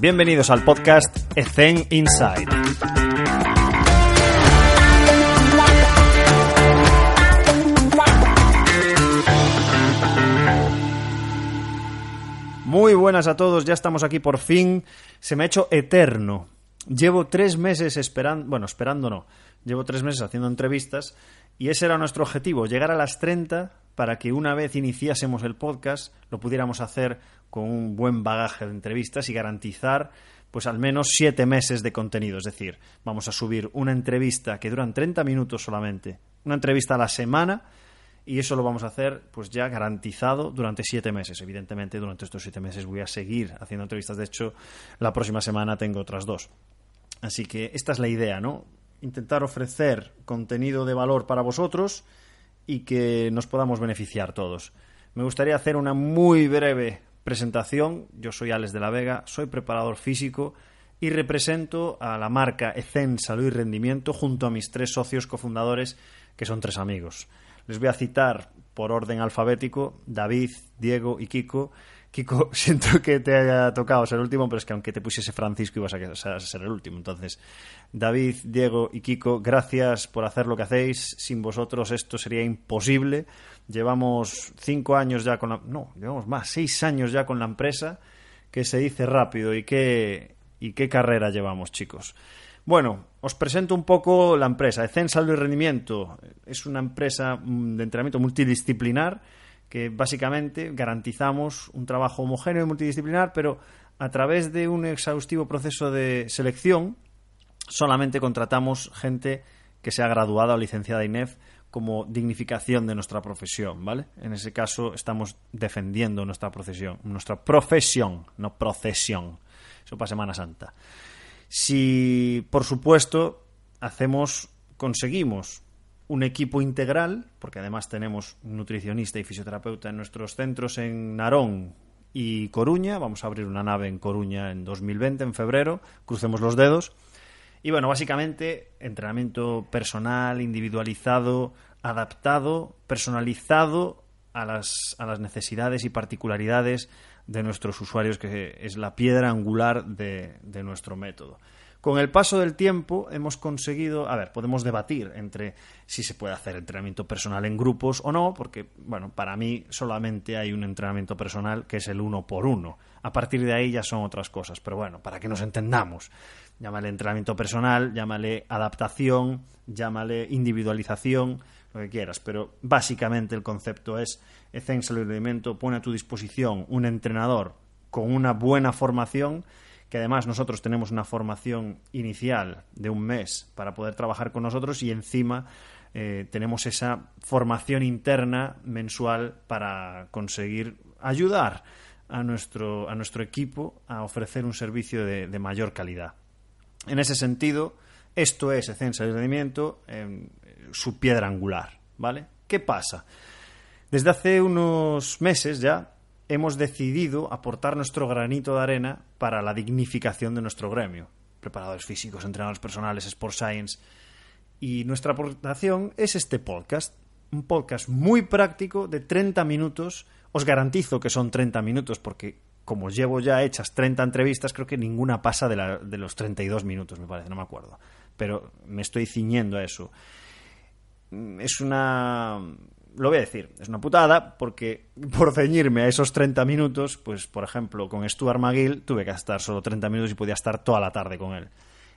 Bienvenidos al podcast Ethen Inside. Muy buenas a todos, ya estamos aquí por fin. Se me ha hecho eterno. Llevo tres meses esperando, bueno, esperando no, llevo tres meses haciendo entrevistas y ese era nuestro objetivo, llegar a las 30 para que una vez iniciásemos el podcast lo pudiéramos hacer con un buen bagaje de entrevistas y garantizar pues al menos siete meses de contenido. Es decir, vamos a subir una entrevista que duran 30 minutos solamente, una entrevista a la semana y eso lo vamos a hacer pues ya garantizado durante siete meses. Evidentemente, durante estos siete meses voy a seguir haciendo entrevistas. De hecho, la próxima semana tengo otras dos. Así que esta es la idea, ¿no? Intentar ofrecer contenido de valor para vosotros y que nos podamos beneficiar todos. Me gustaría hacer una muy breve presentación. Yo soy Alex de la Vega, soy preparador físico y represento a la marca Ecen Salud y Rendimiento junto a mis tres socios cofundadores, que son tres amigos. Les voy a citar por orden alfabético David, Diego y Kiko. Kiko, siento que te haya tocado ser el último, pero es que aunque te pusiese Francisco ibas a ser el último. Entonces, David, Diego y Kiko, gracias por hacer lo que hacéis. Sin vosotros esto sería imposible. Llevamos cinco años ya con la... No, llevamos más, seis años ya con la empresa, que se dice rápido. ¿Y qué, y qué carrera llevamos, chicos? Bueno, os presento un poco la empresa. Ecen Salud y Rendimiento es una empresa mm, de entrenamiento multidisciplinar que básicamente garantizamos un trabajo homogéneo y multidisciplinar, pero a través de un exhaustivo proceso de selección solamente contratamos gente que sea graduada o licenciada INEF como dignificación de nuestra profesión, ¿vale? En ese caso estamos defendiendo nuestra profesión, nuestra profesión, no procesión. Eso para Semana Santa. Si, por supuesto, hacemos, conseguimos un equipo integral, porque además tenemos nutricionista y fisioterapeuta en nuestros centros en Narón y Coruña, vamos a abrir una nave en Coruña en 2020, en febrero, crucemos los dedos. Y bueno, básicamente entrenamiento personal, individualizado, adaptado, personalizado a las, a las necesidades y particularidades de nuestros usuarios, que es la piedra angular de, de nuestro método. Con el paso del tiempo hemos conseguido, a ver, podemos debatir entre si se puede hacer entrenamiento personal en grupos o no, porque, bueno, para mí solamente hay un entrenamiento personal que es el uno por uno. A partir de ahí ya son otras cosas, pero bueno, para que nos entendamos, llámale entrenamiento personal, llámale adaptación, llámale individualización, lo que quieras, pero básicamente el concepto es Ecen Salud pone a tu disposición un entrenador con una buena formación que además nosotros tenemos una formación inicial de un mes para poder trabajar con nosotros y encima eh, tenemos esa formación interna mensual para conseguir ayudar a nuestro, a nuestro equipo a ofrecer un servicio de, mayor calidad. En ese sentido, esto es Esencia de Rendimiento, su piedra angular. ¿Vale? ¿Qué pasa? Desde hace unos meses ya hemos decidido aportar nuestro granito de arena para la dignificación de nuestro gremio. Preparadores físicos, entrenadores personales, Sport Science. Y nuestra aportación es este podcast. Un podcast muy práctico de 30 minutos. Os garantizo que son 30 minutos porque como llevo ya hechas 30 entrevistas, creo que ninguna pasa de, la, de los 32 minutos, me parece, no me acuerdo. Pero me estoy ciñendo a eso. Es una lo voy a decir, es una putada porque por ceñirme a esos 30 minutos, pues por ejemplo con Stuart McGill tuve que estar solo 30 minutos y podía estar toda la tarde con él.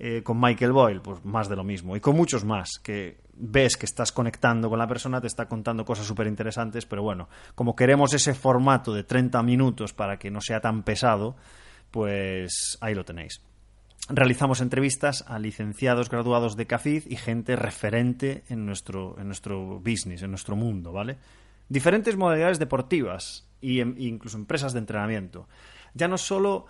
Eh, con Michael Boyle, pues más de lo mismo. Y con muchos más, que ves que estás conectando con la persona, te está contando cosas súper interesantes, pero bueno, como queremos ese formato de 30 minutos para que no sea tan pesado, pues ahí lo tenéis realizamos entrevistas a licenciados graduados de CAFID y gente referente en nuestro, en nuestro business, en nuestro mundo, ¿vale? Diferentes modalidades deportivas e incluso empresas de entrenamiento. Ya no solo...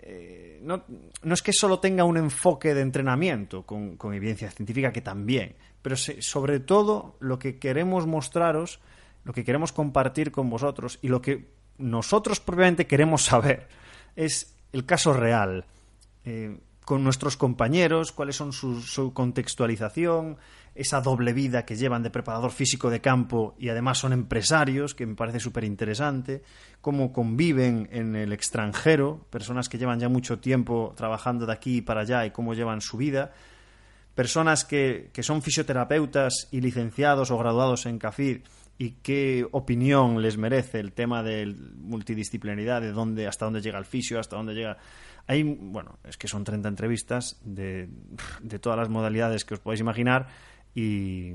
Eh, no, no, es que solo tenga un enfoque de entrenamiento con, con evidencia científica, que también, pero sobre todo lo que queremos mostraros, lo que queremos compartir con vosotros y lo que nosotros propiamente queremos saber es el caso real. Eh, con nuestros compañeros, cuáles son su, contextualización, esa doble vida que llevan de preparador físico de campo y además son empresarios, que me parece súper interesante, cómo conviven en el extranjero, personas que llevan ya mucho tiempo trabajando de aquí para allá y cómo llevan su vida, personas que, que son fisioterapeutas y licenciados o graduados en CAFID y qué opinión les merece el tema de multidisciplinaridad, de dónde, hasta dónde llega el fisio, hasta dónde llega hay, bueno, es que son 30 entrevistas de, de todas las modalidades que os podéis imaginar y,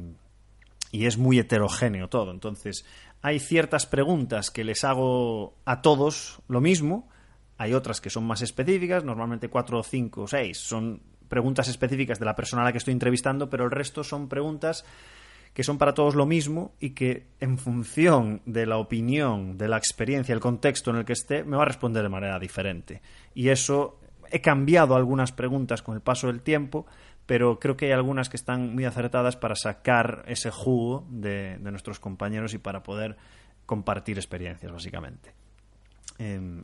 es muy heterogéneo todo. Entonces, hay ciertas preguntas que les hago a todos lo mismo, hay otras que son más específicas, normalmente cuatro, cinco o seis son preguntas específicas de la persona a la que estoy entrevistando, pero el resto son preguntas que son para todos lo mismo y que en función de la opinión, de la experiencia, el contexto en el que esté, me va a responder de manera diferente. Y eso he cambiado algunas preguntas con el paso del tiempo, pero creo que hay algunas que están muy acertadas para sacar ese jugo de, de nuestros compañeros y para poder compartir experiencias, básicamente.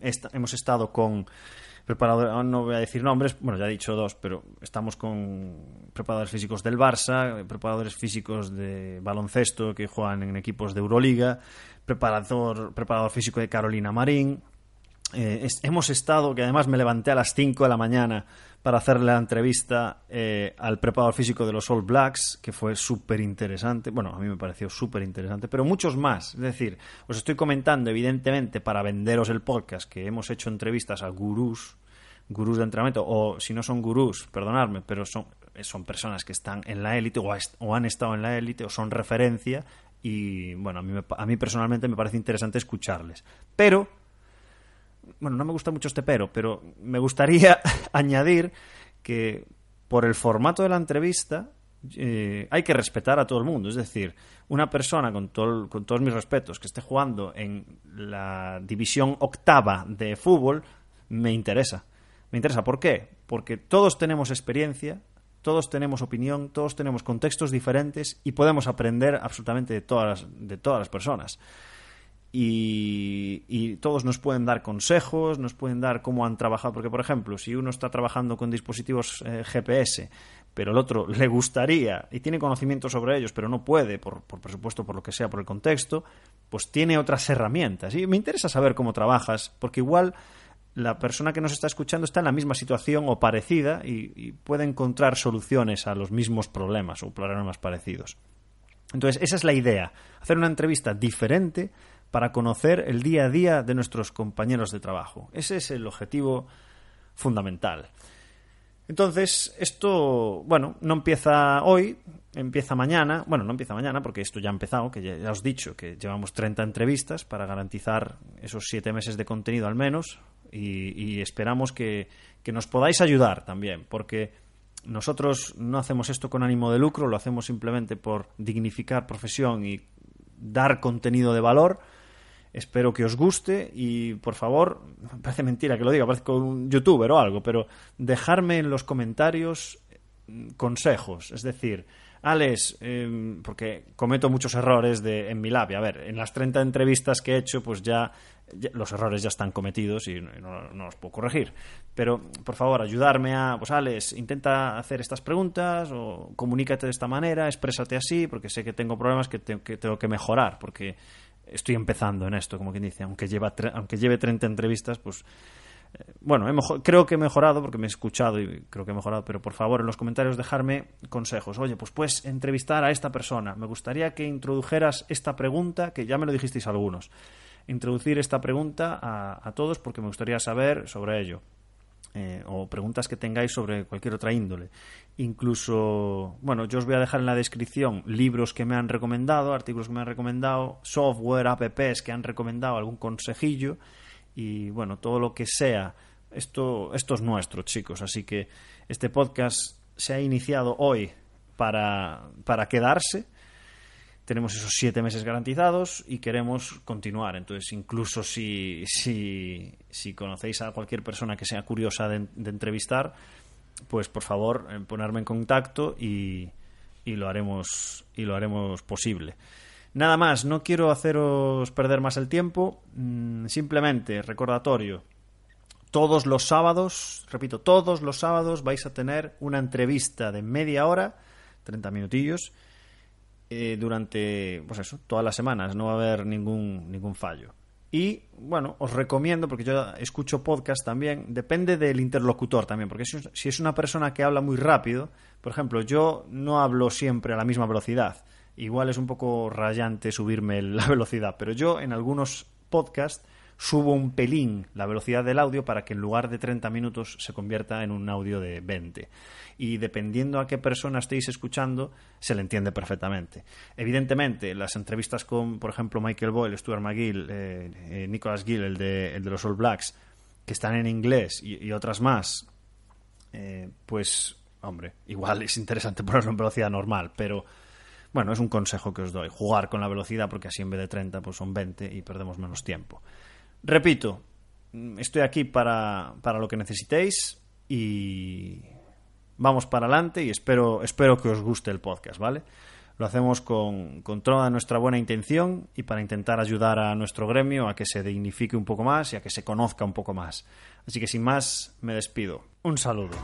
Esta, hemos estado con preparadores, no voy a decir nombres, bueno, ya he dicho dos, pero estamos con preparadores físicos del Barça, preparadores físicos de baloncesto que juegan en equipos de Euroliga, preparador, preparador físico de Carolina Marín. Eh, hemos estado, que además me levanté a las 5 de la mañana para hacerle la entrevista eh, al preparador físico de los All Blacks, que fue súper interesante. Bueno, a mí me pareció súper interesante, pero muchos más. Es decir, os estoy comentando, evidentemente, para venderos el podcast, que hemos hecho entrevistas a gurús, gurús de entrenamiento, o si no son gurús, perdonadme, pero son, son personas que están en la élite o, o, han estado en la élite o son referencia. Y bueno, a mí, me, a mí personalmente me parece interesante escucharles. Pero bueno, no me gusta mucho este pero, pero me gustaría añadir que por el formato de la entrevista eh, hay que respetar a todo el mundo. Es decir, una persona, con, todo, con todos mis respetos, que esté jugando en la división octava de fútbol, me interesa. Me interesa. ¿Por qué? Porque todos tenemos experiencia, todos tenemos opinión, todos tenemos contextos diferentes y podemos aprender absolutamente de todas de todas las personas y, y, todos nos pueden dar consejos, nos pueden dar cómo han trabajado, porque por ejemplo, si uno está trabajando con dispositivos eh, GPS, pero el otro le gustaría y tiene conocimiento sobre ellos, pero no puede, por, por presupuesto, por lo que sea, por el contexto, pues tiene otras herramientas. Y me interesa saber cómo trabajas, porque igual la persona que nos está escuchando está en la misma situación o parecida y, y puede encontrar soluciones a los mismos problemas o problemas parecidos. Entonces, esa es la idea, hacer una entrevista diferente para conocer el día a día de nuestros compañeros de trabajo. Ese es el objetivo fundamental. Entonces, esto, bueno, no empieza hoy, empieza mañana. Bueno, no empieza mañana porque esto ya ha empezado, que ya, os he dicho que llevamos 30 entrevistas para garantizar esos siete meses de contenido al menos. Y, esperamos que nos podáis ayudar también, porque nosotros no hacemos esto con ánimo de lucro, lo hacemos simplemente por dignificar profesión y dar contenido de valor Espero que os guste y por favor, parece mentira que lo diga, parece un youtuber o algo, pero dejarme en los comentarios consejos, es decir, Alex, eh, porque cometo muchos errores de, en mi labia. A ver, en las 30 entrevistas que he hecho, pues ya, los errores ya están cometidos y no, no, los puedo corregir. Pero, por favor, ayudarme a, pues Alex, intenta hacer estas preguntas o comunícate de esta manera, exprésate así, porque sé que tengo problemas que, que tengo que mejorar, porque estoy empezando en esto, como quien dice, aunque, lleva aunque lleve 30 entrevistas, pues eh, bueno, he creo que he mejorado porque me he escuchado y creo que he mejorado, pero por favor en los comentarios dejarme consejos. Oye, pues puedes entrevistar a esta persona. Me gustaría que introdujeras esta pregunta, que ya me lo dijisteis algunos. Introducir esta pregunta a, a todos porque me gustaría saber sobre ello eh, o preguntas que tengáis sobre cualquier otra índole. Incluso, bueno, yo os voy a dejar en la descripción libros que me han recomendado, artículos que me han recomendado, software, apps que han recomendado, algún consejillo y bueno, todo lo que sea. Esto, esto es nuestro, chicos, así que este podcast se ha iniciado hoy para, para quedarse tenemos esos siete meses garantizados y queremos continuar. Entonces, incluso si, si, si conocéis a cualquier persona que sea curiosa de, de entrevistar, pues por favor eh, ponerme en contacto y, y, lo haremos, y lo haremos posible. Nada más, no quiero haceros perder más el tiempo, mm, simplemente recordatorio. todos los sábados, repito, todos los sábados vais a tener una entrevista de media hora, 30 minutillos, eh, durante, pues eso, todas las semanas, no va a haber ningún, ningún fallo. Y bueno, os recomiendo, porque yo escucho podcast también, depende del interlocutor también, porque si es una persona que habla muy rápido, por ejemplo, yo no hablo siempre a la misma velocidad. Igual es un poco rayante subirme la velocidad, pero yo en algunos podcasts subo un pelín la velocidad del audio para que en lugar de 30 minutos se convierta en un audio de 20. Y dependiendo a qué persona estéis escuchando, se le entiende perfectamente. Evidentemente, las entrevistas con, por ejemplo, Michael Boyle, Stuart McGill, eh, eh, Nicholas Gill, el de, el de, los All Blacks, que están en inglés y, otras más, eh, pues, hombre, igual es interesante ponerlo en velocidad normal, pero bueno, es un consejo que os doy. Jugar con la velocidad porque así en vez de 30 pues son 20 y perdemos menos tiempo. Repito, estoy aquí para, para lo que necesitéis y vamos para adelante y espero, espero que os guste el podcast, ¿vale? Lo hacemos con, con, toda nuestra buena intención y para intentar ayudar a nuestro gremio a que se dignifique un poco más y a que se conozca un poco más. Así que sin más, me despido. Un saludo.